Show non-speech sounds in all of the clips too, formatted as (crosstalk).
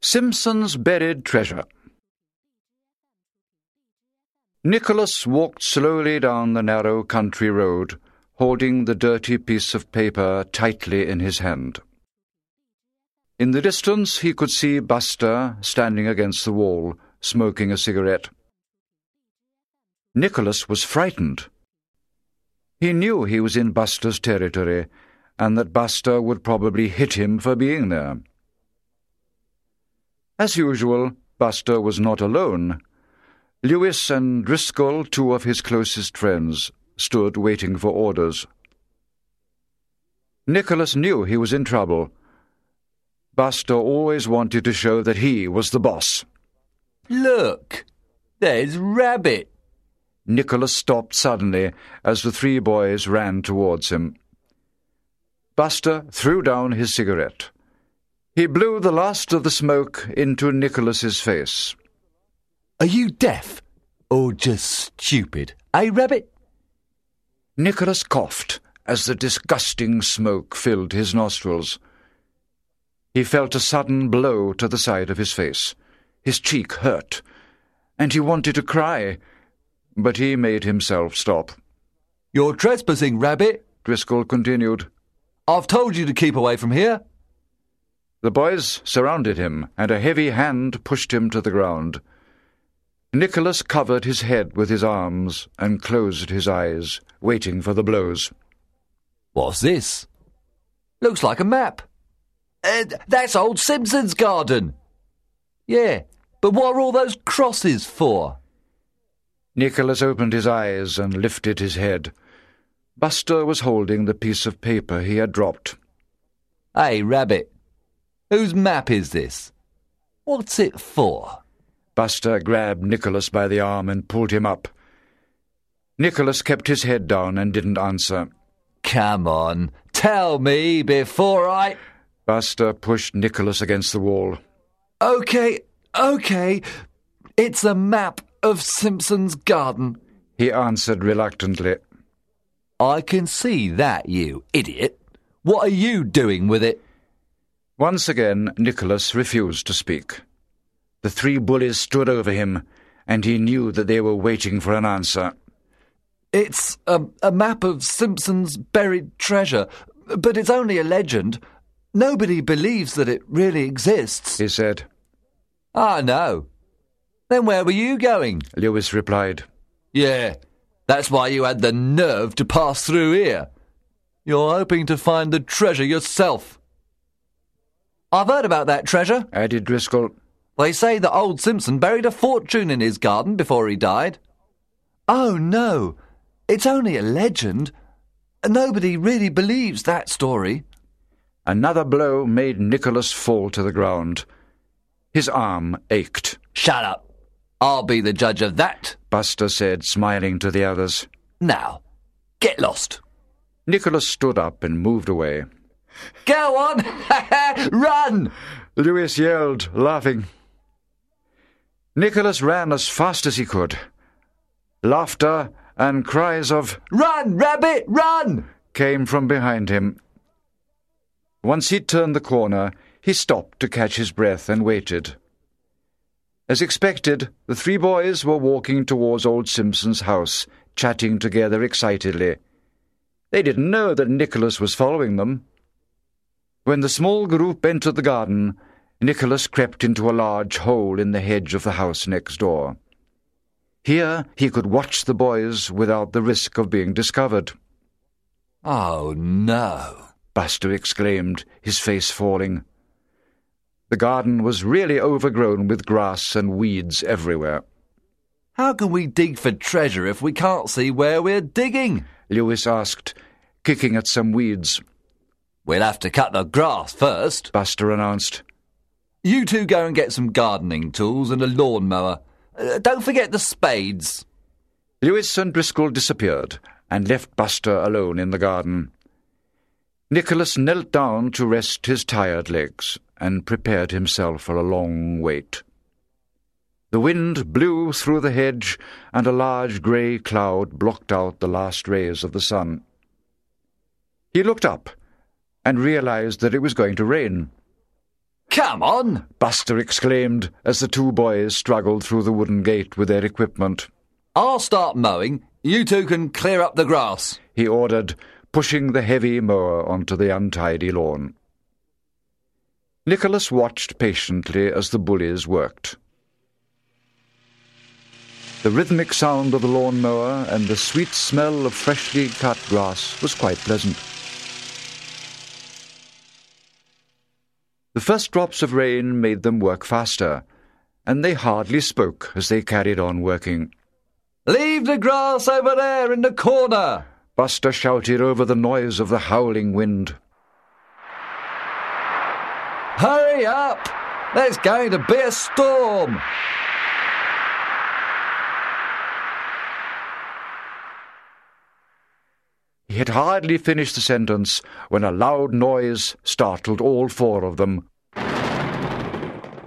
Simpson's Buried Treasure. Nicholas walked slowly down the narrow country road, holding the dirty piece of paper tightly in his hand. In the distance he could see Buster standing against the wall, smoking a cigarette. Nicholas was frightened. He knew he was in Buster's territory, and that Buster would probably hit him for being there. As usual, Buster was not alone. Lewis and Driscoll, two of his closest friends, stood waiting for orders. Nicholas knew he was in trouble. Buster always wanted to show that he was the boss. Look, there's Rabbit. Nicholas stopped suddenly as the three boys ran towards him. Buster threw down his cigarette. He blew the last of the smoke into Nicholas's face. Are you deaf? Or just stupid? Eh, Rabbit? Nicholas coughed as the disgusting smoke filled his nostrils. He felt a sudden blow to the side of his face. His cheek hurt, and he wanted to cry, but he made himself stop. You're trespassing, Rabbit. Driscoll continued. I've told you to keep away from here. The boys surrounded him, and a heavy hand pushed him to the ground. Nicholas covered his head with his arms and closed his eyes, waiting for the blows. What's this? Looks like a map. Uh, that's old Simpson's garden. Yeah, but what are all those crosses for? Nicholas opened his eyes and lifted his head. Buster was holding the piece of paper he had dropped. Hey, Rabbit, Whose map is this? What's it for? Buster grabbed Nicholas by the arm and pulled him up. Nicholas kept his head down and didn't answer. Come on, tell me before I. Buster pushed Nicholas against the wall. Okay, okay. It's a map of Simpson's garden, he answered reluctantly. I can see that, you idiot. What are you doing with it? Once again, Nicholas refused to speak. The three bullies stood over him, and he knew that they were waiting for an answer. It's a, a map of Simpson's buried treasure, but it's only a legend. Nobody believes that it really exists, he said. Ah, no. Then where were you going? Lewis replied. Yeah, that's why you had the nerve to pass through here. You're hoping to find the treasure yourself. I've heard about that treasure, added Driscoll. They say that old Simpson buried a fortune in his garden before he died. Oh, no. It's only a legend. Nobody really believes that story. Another blow made Nicholas fall to the ground. His arm ached. Shut up. I'll be the judge of that, Buster said, smiling to the others. Now, get lost. Nicholas stood up and moved away. Go on! (laughs) Run! Lewis yelled, laughing. Nicholas ran as fast as he could. Laughter and cries of, Run, Rabbit, run! came from behind him. Once he turned the corner, he stopped to catch his breath and waited. As expected, the three boys were walking towards old Simpson's house, chatting together excitedly. They didn't know that Nicholas was following them. When the small group entered the garden, Nicholas crept into a large hole in the hedge of the house next door. Here he could watch the boys without the risk of being discovered. Oh, no, Buster exclaimed, his face falling. The garden was really overgrown with grass and weeds everywhere. How can we dig for treasure if we can't see where we're digging? Lewis asked, kicking at some weeds. We'll have to cut the grass first, Buster announced. You two go and get some gardening tools and a lawnmower. Uh, don't forget the spades. Lewis and Driscoll disappeared and left Buster alone in the garden. Nicholas knelt down to rest his tired legs and prepared himself for a long wait. The wind blew through the hedge, and a large grey cloud blocked out the last rays of the sun. He looked up and realized that it was going to rain. Come on! Buster exclaimed as the two boys struggled through the wooden gate with their equipment. I'll start mowing. You two can clear up the grass. He ordered, pushing the heavy mower onto the untidy lawn. Nicholas watched patiently as the bullies worked. The rhythmic sound of the lawn mower and the sweet smell of freshly cut grass was quite pleasant. The first drops of rain made them work faster, and they hardly spoke as they carried on working. Leave the grass over there in the corner! Buster shouted over the noise of the howling wind. Hurry up! There's going to be a storm! He had hardly finished the sentence when a loud noise startled all four of them.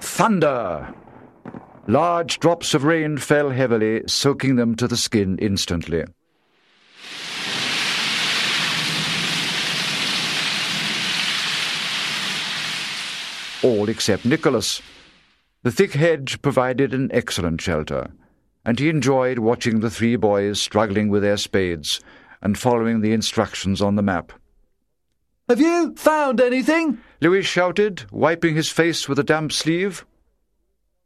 Thunder! Large drops of rain fell heavily, soaking them to the skin instantly. All except Nicholas. The thick hedge provided an excellent shelter, and he enjoyed watching the three boys struggling with their spades and following the instructions on the map. Have you found anything? Lewis shouted, wiping his face with a damp sleeve.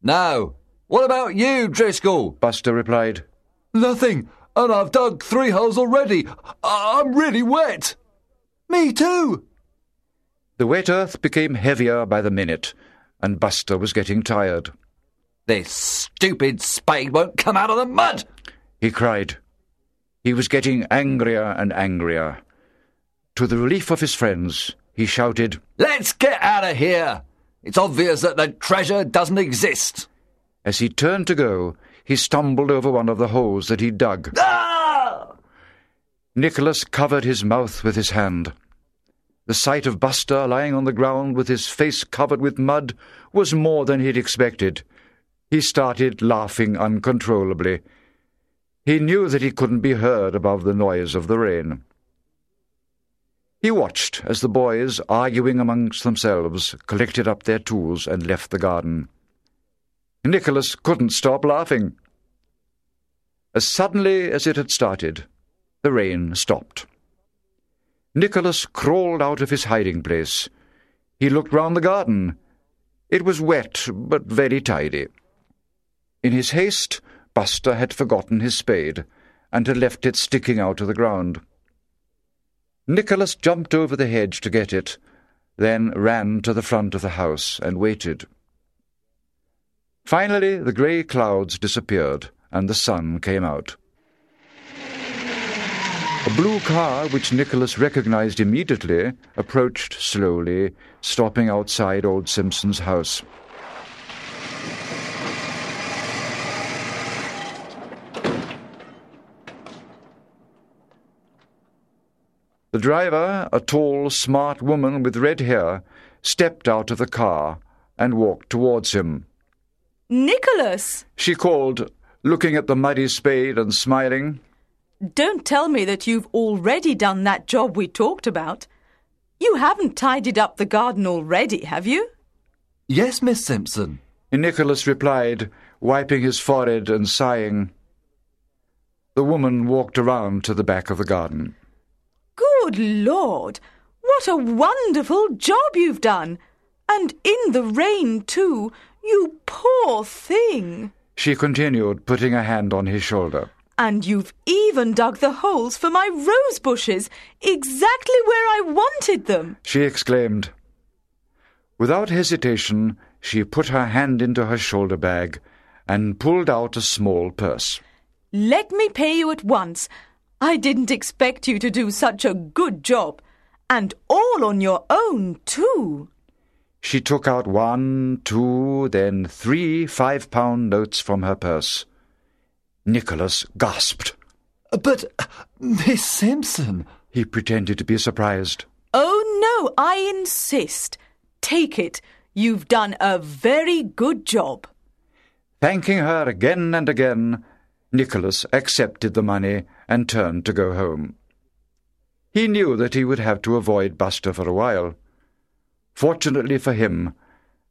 No. What about you, Driscoll? Buster replied. Nothing, and I've dug three holes already. I'm really wet. Me too. The wet earth became heavier by the minute, and Buster was getting tired. This stupid spade won't come out of the mud! He cried. He was getting angrier and angrier. To the relief of his friends, he shouted, Let's get out of here! It's obvious that the treasure doesn't exist. As he turned to go, he stumbled over one of the holes that he'd dug. Ah! Nicholas covered his mouth with his hand. The sight of Buster lying on the ground with his face covered with mud was more than he'd expected. He started laughing uncontrollably. He knew that he couldn't be heard above the noise of the rain. He watched as the boys, arguing amongst themselves, collected up their tools and left the garden. Nicholas couldn't stop laughing. As suddenly as it had started, the rain stopped. Nicholas crawled out of his hiding place. He looked round the garden. It was wet, but very tidy. In his haste, Buster had forgotten his spade, and had left it sticking out of the ground. Nicholas jumped over the hedge to get it, then ran to the front of the house and waited. Finally, the grey clouds disappeared, and the sun came out. A blue car, which Nicholas recognized immediately, approached slowly, stopping outside old Simpson's house. The driver, a tall, smart woman with red hair, stepped out of the car and walked towards him. Nicholas! She called, looking at the muddy spade and smiling. Don't tell me that you've already done that job we talked about. You haven't tidied up the garden already, have you? Yes, Miss Simpson. Nicholas replied, wiping his forehead and sighing. The woman walked around to the back of the garden. Good Lord! What a wonderful job you've done! And in the rain, too! You poor thing! She continued, putting a hand on his shoulder. And you've even dug the holes for my rose bushes, exactly where I wanted them. She exclaimed. Without hesitation, she put her hand into her shoulder bag and pulled out a small purse. Let me pay you at once. I didn't expect you to do such a good job. And all on your own, too. She took out one, two, then three five pound notes from her purse. Nicholas gasped. But, Miss Simpson. He pretended to be surprised. Oh, no, I insist. Take it. You've done a very good job. Thanking her again and again, Nicholas accepted the money and turned to go home. He knew that he would have to avoid Buster for a while. Fortunately for him,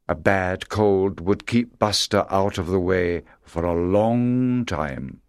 A bad cold would keep Buster out of the way for a long time.